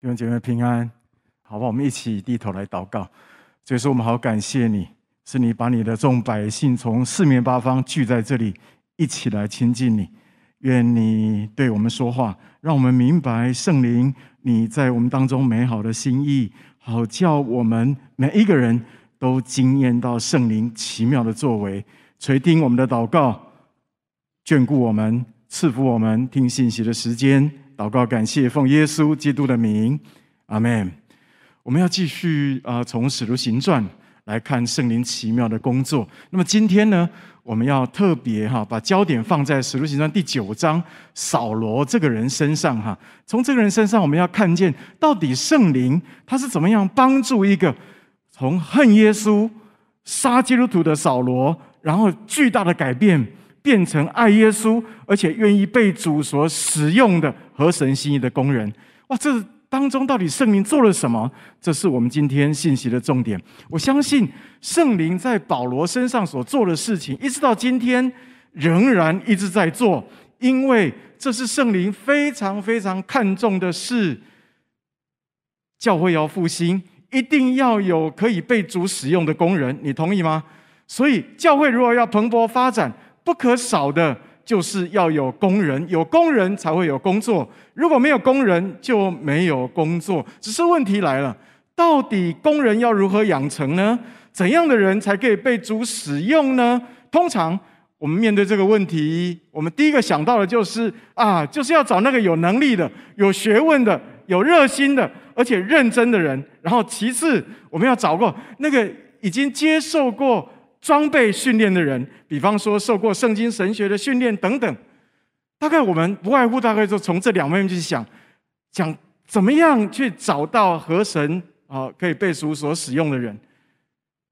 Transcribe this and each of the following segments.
弟兄姐妹平安，好吧，我们一起低头来祷告。所以说，我们好感谢你，是你把你的众百姓从四面八方聚在这里，一起来亲近你。愿你对我们说话，让我们明白圣灵你在我们当中美好的心意，好叫我们每一个人都惊艳到圣灵奇妙的作为。垂听我们的祷告，眷顾我们，赐福我们听信息的时间。祷告，感谢奉耶稣基督的名，阿门。我们要继续啊，从使徒行传来看圣灵奇妙的工作。那么今天呢，我们要特别哈，把焦点放在使徒行传第九章扫罗这个人身上哈。从这个人身上，我们要看见到底圣灵他是怎么样帮助一个从恨耶稣、杀基督徒的扫罗，然后巨大的改变。变成爱耶稣，而且愿意被主所使用的合神心意的工人。哇，这当中到底圣灵做了什么？这是我们今天信息的重点。我相信圣灵在保罗身上所做的事情，一直到今天仍然一直在做，因为这是圣灵非常非常看重的事。教会要复兴，一定要有可以被主使用的工人，你同意吗？所以教会如果要蓬勃发展，不可少的就是要有工人，有工人才会有工作。如果没有工人，就没有工作。只是问题来了，到底工人要如何养成呢？怎样的人才可以被主使用呢？通常我们面对这个问题，我们第一个想到的就是啊，就是要找那个有能力的、有学问的、有热心的，而且认真的人。然后其次，我们要找过那个已经接受过。装备训练的人，比方说受过圣经神学的训练等等，大概我们不外乎大概就从这两方面去想，想怎么样去找到合神啊可以被主所使用的人。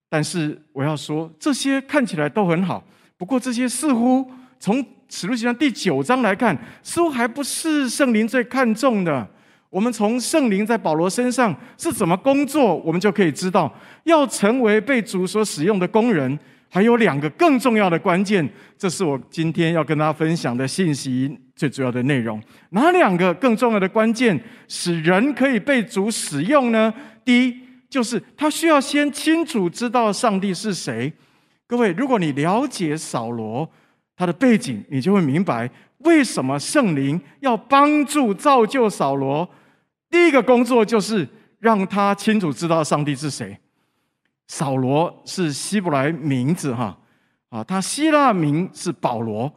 但是我要说，这些看起来都很好，不过这些似乎从使徒行传第九章来看，似乎还不是圣灵最看重的。我们从圣灵在保罗身上是怎么工作，我们就可以知道，要成为被主所使用的工人，还有两个更重要的关键。这是我今天要跟大家分享的信息最主要的内容。哪两个更重要的关键使人可以被主使用呢？第一，就是他需要先清楚知道上帝是谁。各位，如果你了解扫罗他的背景，你就会明白为什么圣灵要帮助造就扫罗。第一个工作就是让他清楚知道上帝是谁。扫罗是希伯来名字哈，啊，他希腊名是保罗。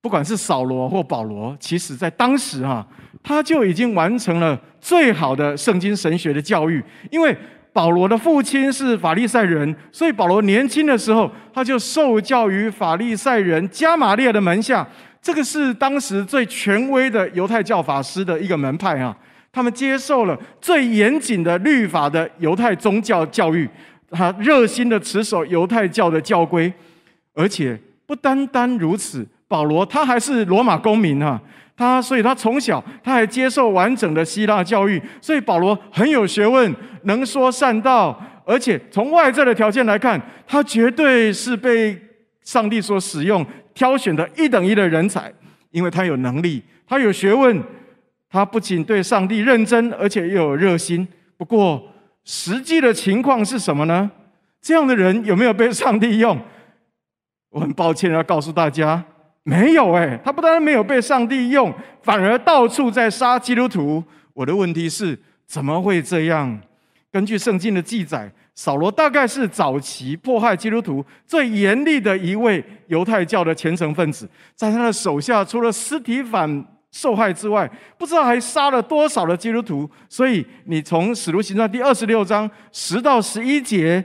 不管是扫罗或保罗，其实在当时哈，他就已经完成了最好的圣经神学的教育。因为保罗的父亲是法利赛人，所以保罗年轻的时候他就受教于法利赛人迦玛列的门下。这个是当时最权威的犹太教法师的一个门派啊。他们接受了最严谨的律法的犹太宗教教育，他热心的持守犹太教的教规，而且不单单如此，保罗他还是罗马公民哈，他所以他从小他还接受完整的希腊教育，所以保罗很有学问，能说善道，而且从外在的条件来看，他绝对是被上帝所使用挑选的一等一的人才，因为他有能力，他有学问。他不仅对上帝认真，而且又有热心。不过，实际的情况是什么呢？这样的人有没有被上帝用？我很抱歉要告诉大家，没有。哎，他不但没有被上帝用，反而到处在杀基督徒。我的问题是，怎么会这样？根据圣经的记载，扫罗大概是早期迫害基督徒最严厉的一位犹太教的虔诚分子，在他的手下，除了司提反。受害之外，不知道还杀了多少的基督徒。所以，你从《使徒行传》第二十六章十到十一节，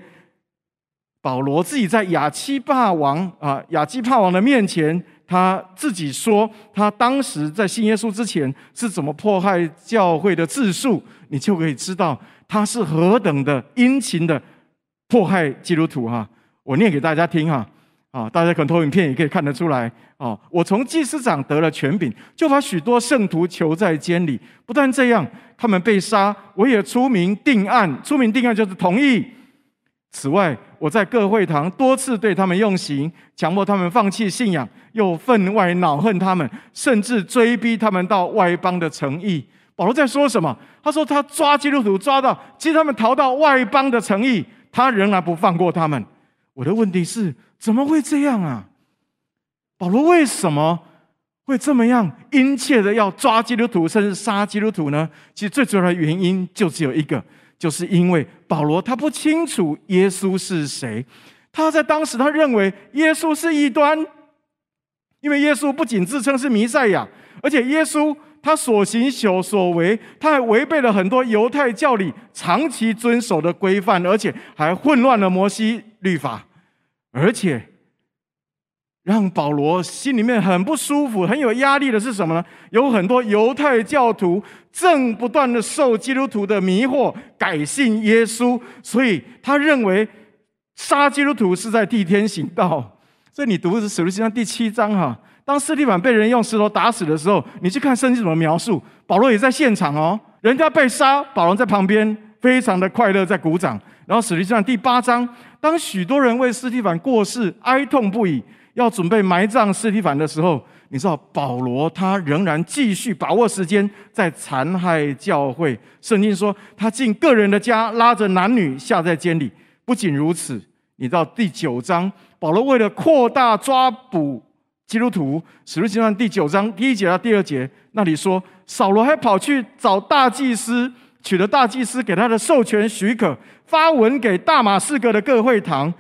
保罗自己在亚基帕王啊，亚基帕王的面前，他自己说，他当时在信耶稣之前是怎么迫害教会的自述，你就可以知道他是何等的殷勤的迫害基督徒哈。我念给大家听哈。啊，大家可能投影片也可以看得出来。哦，我从祭司长得了权柄，就把许多圣徒囚在监里。不但这样，他们被杀，我也出名定案。出名定案就是同意。此外，我在各会堂多次对他们用刑，强迫他们放弃信仰，又分外恼恨他们，甚至追逼他们到外邦的城邑。保罗在说什么？他说他抓基督徒抓到，其实他们逃到外邦的城邑，他仍然不放过他们。我的问题是，怎么会这样啊？保罗为什么会这么样殷切的要抓基督徒，甚至杀基督徒呢？其实最主要的原因就只有一个，就是因为保罗他不清楚耶稣是谁。他在当时他认为耶稣是异端，因为耶稣不仅自称是弥赛亚，而且耶稣。他所行所所为，他还违背了很多犹太教里长期遵守的规范，而且还混乱了摩西律法，而且让保罗心里面很不舒服、很有压力的是什么呢？有很多犹太教徒正不断的受基督徒的迷惑，改信耶稣，所以他认为杀基督徒是在替天行道。所以你读的是《使徒行传》第七章哈。当斯提凡被人用石头打死的时候，你去看圣经怎么描述。保罗也在现场哦，人家被杀，保罗在旁边，非常的快乐，在鼓掌。然后使徒行传第八章，当许多人为斯提凡过世哀痛不已，要准备埋葬尸体反的时候，你知道保罗他仍然继续把握时间，在残害教会。圣经说他进个人的家，拉着男女下在监里。不仅如此，你知道第九章，保罗为了扩大抓捕。基督徒使徒行传第九章第一节到第二节，那里说，扫罗还跑去找大祭司，取了大祭司给他的授权许可，发文给大马士革的各会堂，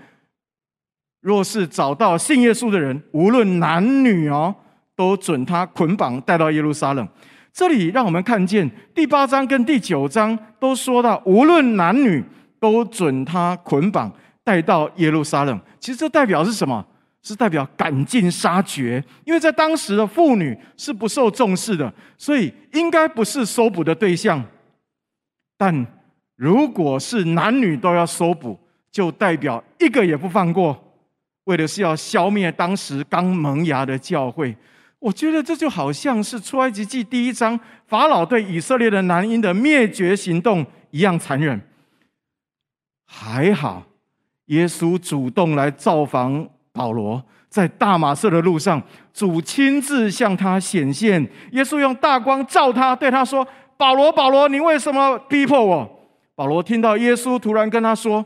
若是找到信耶稣的人，无论男女哦，都准他捆绑带到耶路撒冷。这里让我们看见第八章跟第九章都说到，无论男女都准他捆绑带到耶路撒冷。其实这代表是什么？是代表赶尽杀绝，因为在当时的妇女是不受重视的，所以应该不是搜捕的对象。但如果是男女都要搜捕，就代表一个也不放过，为的是要消灭当时刚萌芽的教会。我觉得这就好像是出埃及记第一章法老对以色列的男婴的灭绝行动一样残忍。还好，耶稣主动来造访。保罗在大马色的路上，主亲自向他显现。耶稣用大光照他，对他说：“保罗，保罗，你为什么逼迫我？”保罗听到耶稣突然跟他说：“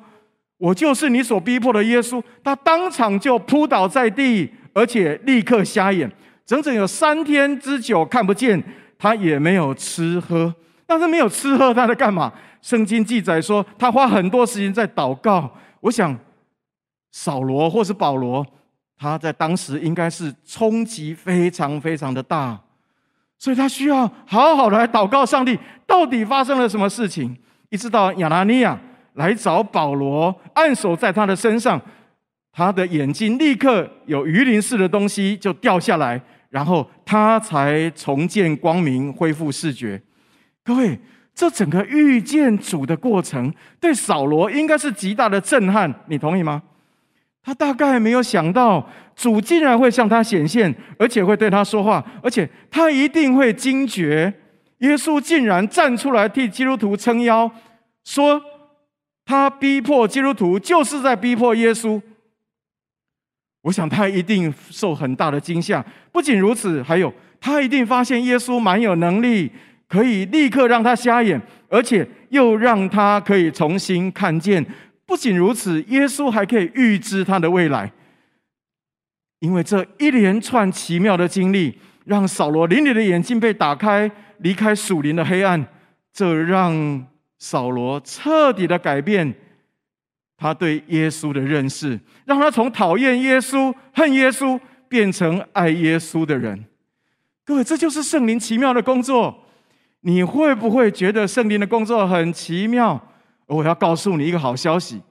我就是你所逼迫的耶稣。”他当场就扑倒在地，而且立刻瞎眼，整整有三天之久看不见，他也没有吃喝。但是没有吃喝，他在干嘛？圣经记载说，他花很多时间在祷告。我想。扫罗或是保罗，他在当时应该是冲击非常非常的大，所以他需要好好的来祷告上帝，到底发生了什么事情？一直到亚拿尼亚来找保罗，按手在他的身上，他的眼睛立刻有鱼鳞似的东西就掉下来，然后他才重见光明，恢复视觉。各位，这整个遇见主的过程，对扫罗应该是极大的震撼，你同意吗？他大概没有想到，主竟然会向他显现，而且会对他说话，而且他一定会惊觉，耶稣竟然站出来替基督徒撑腰，说他逼迫基督徒就是在逼迫耶稣。我想他一定受很大的惊吓。不仅如此，还有他一定发现耶稣蛮有能力，可以立刻让他瞎眼，而且又让他可以重新看见。不仅如此，耶稣还可以预知他的未来，因为这一连串奇妙的经历，让扫罗灵里的眼睛被打开，离开属灵的黑暗，这让扫罗彻底的改变他对耶稣的认识，让他从讨厌耶稣、恨耶稣，变成爱耶稣的人。各位，这就是圣灵奇妙的工作。你会不会觉得圣灵的工作很奇妙？我要告诉你一个好消息，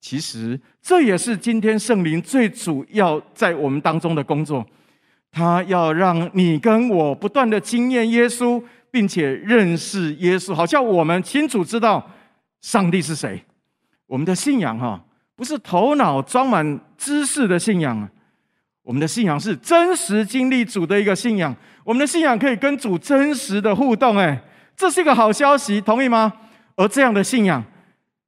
其实这也是今天圣灵最主要在我们当中的工作。他要让你跟我不断的经验耶稣，并且认识耶稣，好像我们清楚知道上帝是谁。我们的信仰哈，不是头脑装满知识的信仰啊，我们的信仰是真实经历主的一个信仰。我们的信仰可以跟主真实的互动，哎，这是一个好消息，同意吗？而这样的信仰。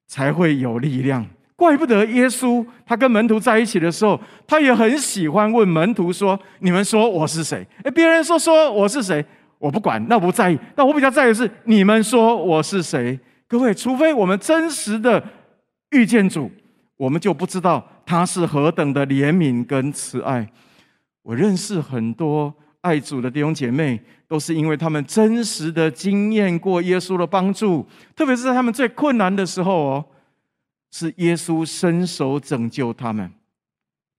才会有力量。怪不得耶稣他跟门徒在一起的时候，他也很喜欢问门徒说：“你们说我是谁？”哎，别人说说我是谁，我不管，那我不在意。但我比较在意的是你们说我是谁。各位，除非我们真实的遇见主，我们就不知道他是何等的怜悯跟慈爱。我认识很多爱主的弟兄姐妹，都是因为他们真实的经验过耶稣的帮助，特别是在他们最困难的时候哦，是耶稣伸手拯救他们。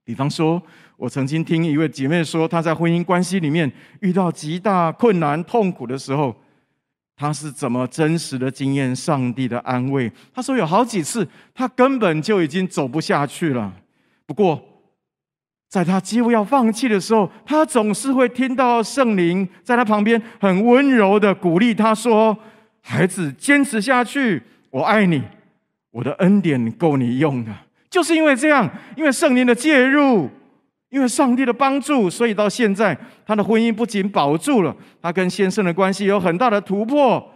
比方说，我曾经听一位姐妹说，她在婚姻关系里面遇到极大困难、痛苦的时候。她是怎么真实的经验上帝的安慰？她说有好几次，她根本就已经走不下去了。不过，在她几乎要放弃的时候，她总是会听到圣灵在她旁边很温柔的鼓励她说：“孩子，坚持下去，我爱你，我的恩典够你用的。”就是因为这样，因为圣灵的介入。因为上帝的帮助，所以到现在，他的婚姻不仅保住了，他跟先生的关系有很大的突破。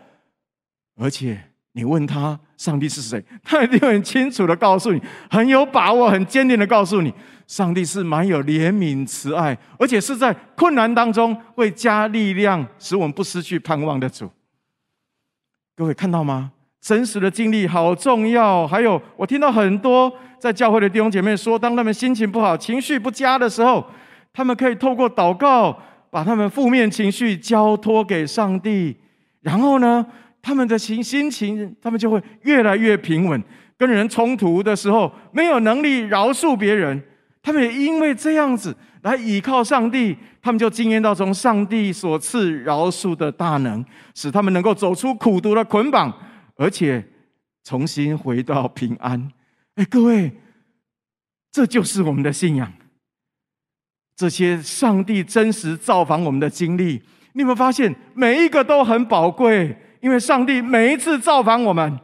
而且，你问他上帝是谁，他一定很清楚的告诉你，很有把握、很坚定的告诉你，上帝是满有怜悯、慈爱，而且是在困难当中会加力量，使我们不失去盼望的主。各位看到吗？真实的经历好重要。还有，我听到很多。在教会的弟兄姐妹说，当他们心情不好、情绪不佳的时候，他们可以透过祷告，把他们负面情绪交托给上帝。然后呢，他们的心心情，他们就会越来越平稳。跟人冲突的时候，没有能力饶恕别人，他们也因为这样子来倚靠上帝，他们就经验到从上帝所赐饶恕的大能，使他们能够走出苦毒的捆绑，而且重新回到平安。哎，各位，这就是我们的信仰。这些上帝真实造访我们的经历，你有没有发现每一个都很宝贵？因为上帝每一次造访我们，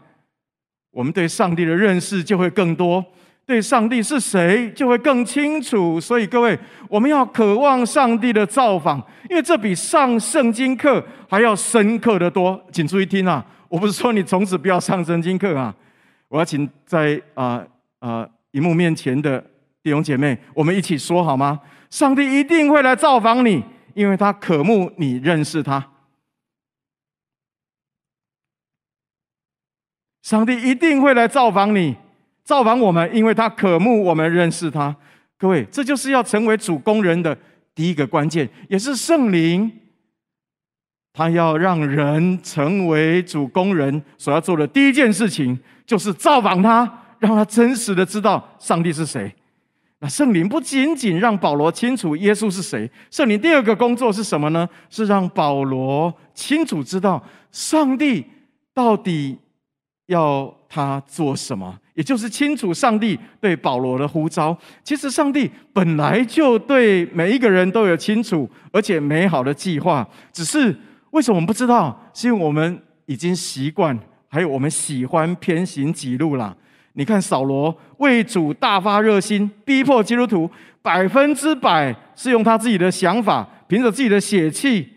我们对上帝的认识就会更多，对上帝是谁就会更清楚。所以，各位，我们要渴望上帝的造访，因为这比上圣经课还要深刻的多。请注意听啊！我不是说你从此不要上圣经课啊。我要请在啊啊荧幕面前的弟兄姐妹，我们一起说好吗？上帝一定会来造访你，因为他渴慕你认识他。上帝一定会来造访你，造访我们，因为他渴慕我们认识他。各位，这就是要成为主工人的第一个关键，也是圣灵。他要让人成为主工人所要做的第一件事情，就是造访他，让他真实的知道上帝是谁。那圣灵不仅仅让保罗清楚耶稣是谁，圣灵第二个工作是什么呢？是让保罗清楚知道上帝到底要他做什么，也就是清楚上帝对保罗的呼召。其实上帝本来就对每一个人都有清楚而且美好的计划，只是。为什么我们不知道？是因为我们已经习惯，还有我们喜欢偏行己路了。你看扫罗为主大发热心，逼迫基督徒，百分之百是用他自己的想法，凭着自己的血气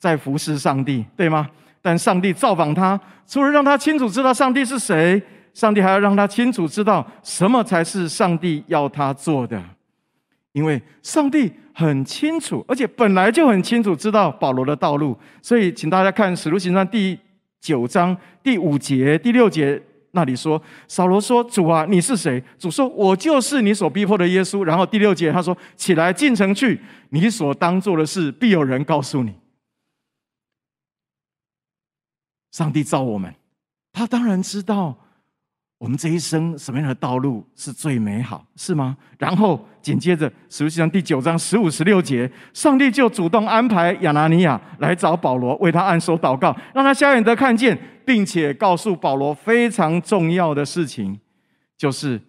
在服侍上帝，对吗？但上帝造访他，除了让他清楚知道上帝是谁，上帝还要让他清楚知道什么才是上帝要他做的。因为上帝很清楚，而且本来就很清楚知道保罗的道路，所以请大家看《使徒行传》第九章第五节、第六节那里说：“扫罗说，主啊，你是谁？”主说：“我就是你所逼迫的耶稣。”然后第六节他说：“起来进城去，你所当做的事必有人告诉你。”上帝造我们，他当然知道。我们这一生什么样的道路是最美好，是吗？然后紧接着，使徒行第九章十五、十六节，上帝就主动安排亚拿尼亚来找保罗，为他按手祷告，让他瞎眼得看见，并且告诉保罗非常重要的事情，就是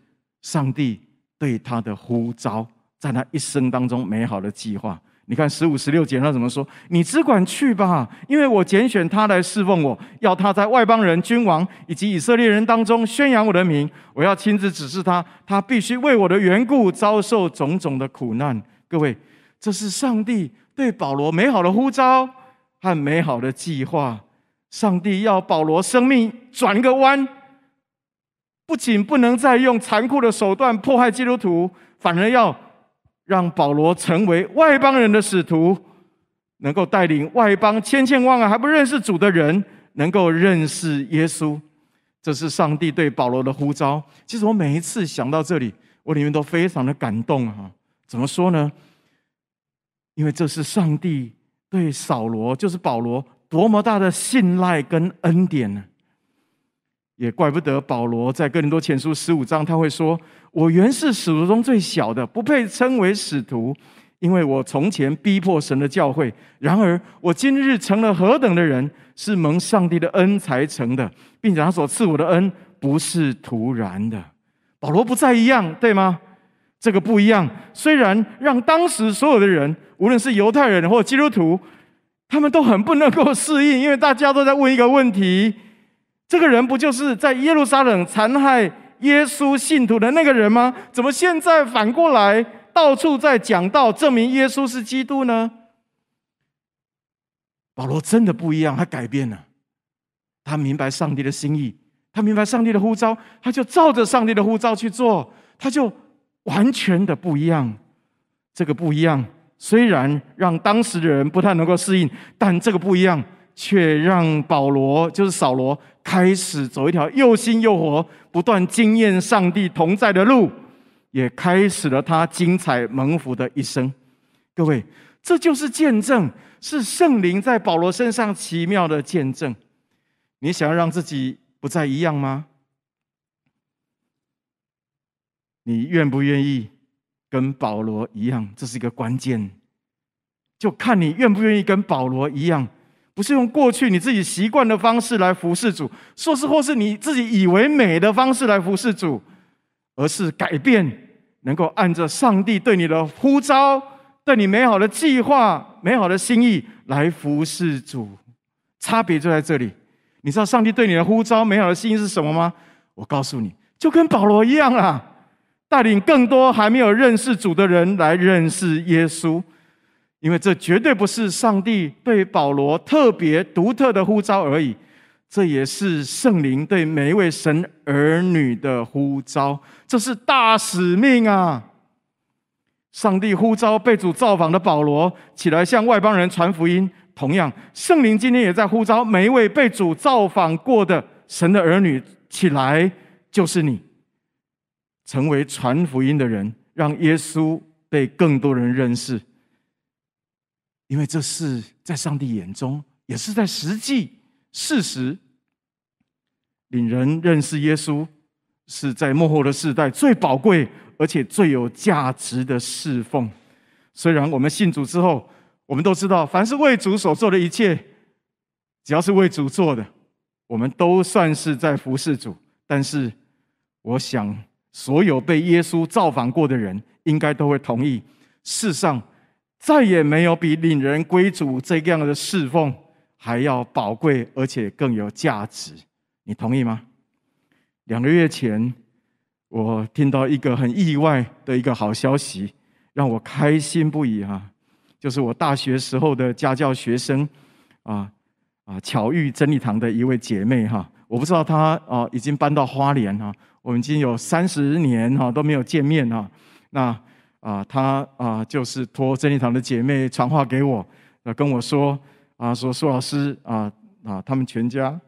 上帝对他的呼召，在他一生当中美好的计划。你看十五、十六节他怎么说？你只管去吧，因为我拣选他来侍奉我，要他在外邦人、君王以及以色列人当中宣扬我的名。我要亲自指示他，他必须为我的缘故遭受种种的苦难。各位，这是上帝对保罗美好的呼召和美好的计划。上帝要保罗生命转个弯，不仅不能再用残酷的手段迫害基督徒，反而要。让保罗成为外邦人的使徒，能够带领外邦千千万万还不认识主的人，能够认识耶稣。这是上帝对保罗的呼召。其实我每一次想到这里，我里面都非常的感动啊！怎么说呢？因为这是上帝对扫罗，就是保罗，多么大的信赖跟恩典呢？也怪不得保罗在哥林多前书十五章，他会说：“我原是使徒中最小的，不配称为使徒，因为我从前逼迫神的教会。然而我今日成了何等的人，是蒙上帝的恩才成的。”并且他所赐我的恩不是突然的，保罗不再一样，对吗？这个不一样，虽然让当时所有的人，无论是犹太人或基督徒，他们都很不能够适应，因为大家都在问一个问题：这个人不就是在耶路撒冷残害耶稣信徒的那个人吗？怎么现在反过来到处在讲道，证明耶稣是基督呢？保罗真的不一样，他改变了。他明白上帝的心意，他明白上帝的呼召，他就照着上帝的呼召去做，他就完全的不一样。这个不一样，虽然让当时的人不太能够适应，但这个不一样却让保罗，就是扫罗，开始走一条又新又活、不断经验上帝同在的路，也开始了他精彩蒙福的一生。各位，这就是见证，是圣灵在保罗身上奇妙的见证。你想要让自己不再一样吗？你愿不愿意跟保罗一样？这是一个关键，就看你愿不愿意跟保罗一样，不是用过去你自己习惯的方式来服侍主，说是或是你自己以为美的方式来服侍主，而是改变，能够按着上帝对你的呼召、对你美好的计划、美好的心意来服侍主，差别就在这里。你知道上帝对你的呼召、美好的心意是什么吗？我告诉你，就跟保罗一样啊，带领更多还没有认识主的人来认识耶稣。因为这绝对不是上帝对保罗特别独特的呼召而已，这也是圣灵对每一位神儿女的呼召，这是大使命啊！上帝呼召被主造访的保罗起来向外邦人传福音。同样，圣灵今天也在呼召每一位被主造访过的神的儿女起来，就是你，成为传福音的人，让耶稣被更多人认识。因为这是在上帝眼中，也是在实际事实，领人认识耶稣，是在幕后的世代最宝贵而且最有价值的侍奉。虽然我们信主之后，我们都知道，凡是为主所做的一切，只要是为主做的，我们都算是在服侍主。但是，我想，所有被耶稣造访过的人，应该都会同意：世上再也没有比领人归主这样的侍奉还要宝贵，而且更有价值。你同意吗？两个月前，我听到一个很意外的一个好消息，让我开心不已啊！就是我大学时候的家教学生，啊啊，巧遇真理堂的一位姐妹哈，我不知道她啊已经搬到花莲哈，我们已经有三十年哈都没有见面哈，那啊她啊就是托真理堂的姐妹传话给我，啊跟我说啊说苏老师啊啊他们全家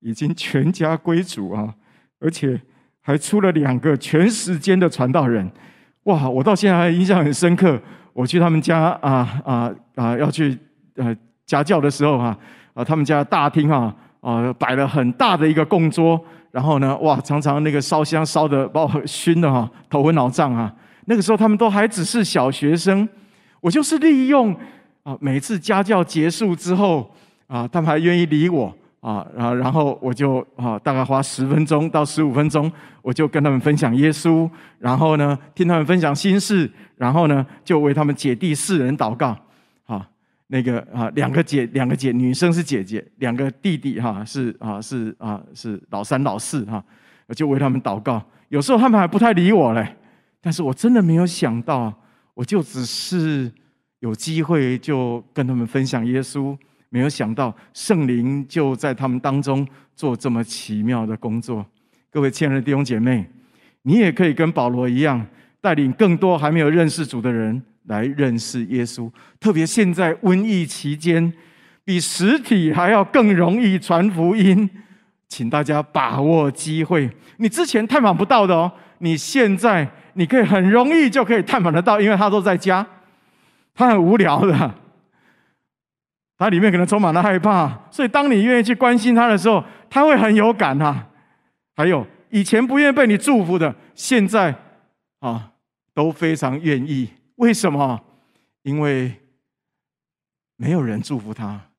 已经全家归主啊，而且还出了两个全时间的传道人。哇！我到现在还印象很深刻。我去他们家啊啊啊，要去呃家教的时候哈啊，他们家大厅哈啊摆了很大的一个供桌，然后呢，哇，常常那个烧香烧的把我 熏的哈头昏脑胀啊。那个时候他们都还只是小学生，我就是利用啊每次家教结束之后啊，他们还愿意理我。啊，然然后我就啊，大概花十分钟到十五分钟，我就跟他们分享耶稣，然后呢，听他们分享心事，然后呢，就为他们姐弟四人祷告。那个啊，两个姐，两个姐，女生是姐姐，两个弟弟哈是啊是啊是老三老四哈，我就为他们祷告。有时候他们还不太理我嘞，但是我真的没有想到，我就只是有机会就跟他们分享耶稣。没有想到圣灵就在他们当中做这么奇妙的工作。各位亲爱的弟兄姐妹，你也可以跟保罗一样，带领更多还没有认识主的人来认识耶稣。特别现在瘟疫期间，比实体还要更容易传福音，请大家把握机会。你之前探访不到的哦，你现在你可以很容易就可以探访得到，因为他都在家，他很无聊的，他里面可能充满了害怕，所以当你愿意去关心他的时候，他会很有感啊。还有以前不愿意被你祝福的，现在啊都非常愿意。为什么？因为没有人祝福他。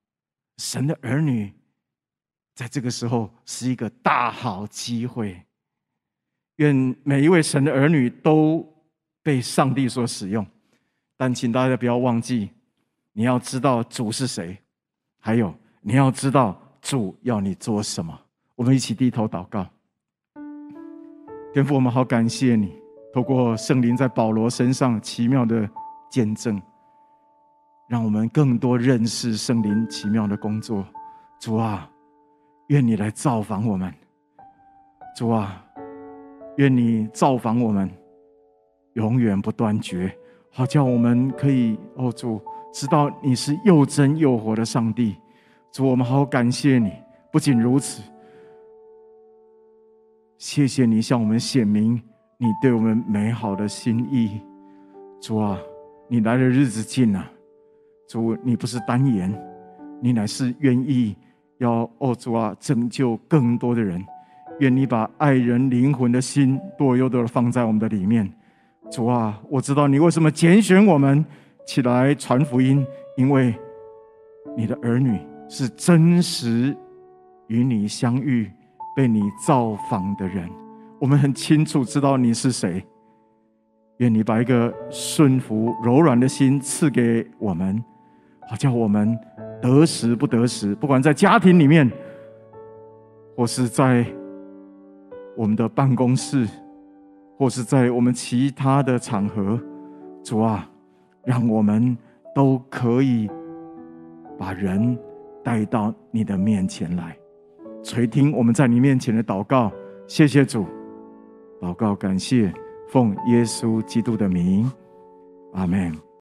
神的儿女，在这个时候是一个大好机会。愿每一位神的儿女都被上帝所使用，但请大家不要忘记，你要知道主是谁，还有你要知道主要你做什么。我们一起低头祷告，天父，我们好感谢你，透过圣灵在保罗身上奇妙的见证。让我们更多认识圣灵奇妙的工作，主啊，愿你来造访我们，主啊，愿你造访我们，永远不断绝，好叫我们可以哦，主知道你是又真又活的上帝，主，我们好感谢你。不仅如此，谢谢你向我们显明你对我们美好的心意，主啊，你来的日子近了。主，你不是单言，你乃是愿意要哦，主啊，拯救更多的人。愿你把爱人灵魂的心多又多的放在我们的里面。主啊，我知道你为什么拣选我们起来传福音，因为你的儿女是真实与你相遇、被你造访的人。我们很清楚知道你是谁。愿你把一个顺服、柔软的心赐给我们。好叫我们得时不得时，不管在家庭里面，或是在我们的办公室，或是在我们其他的场合，主啊，让我们都可以把人带到你的面前来，垂听我们在你面前的祷告。谢谢主，祷告感谢，奉耶稣基督的名，阿门。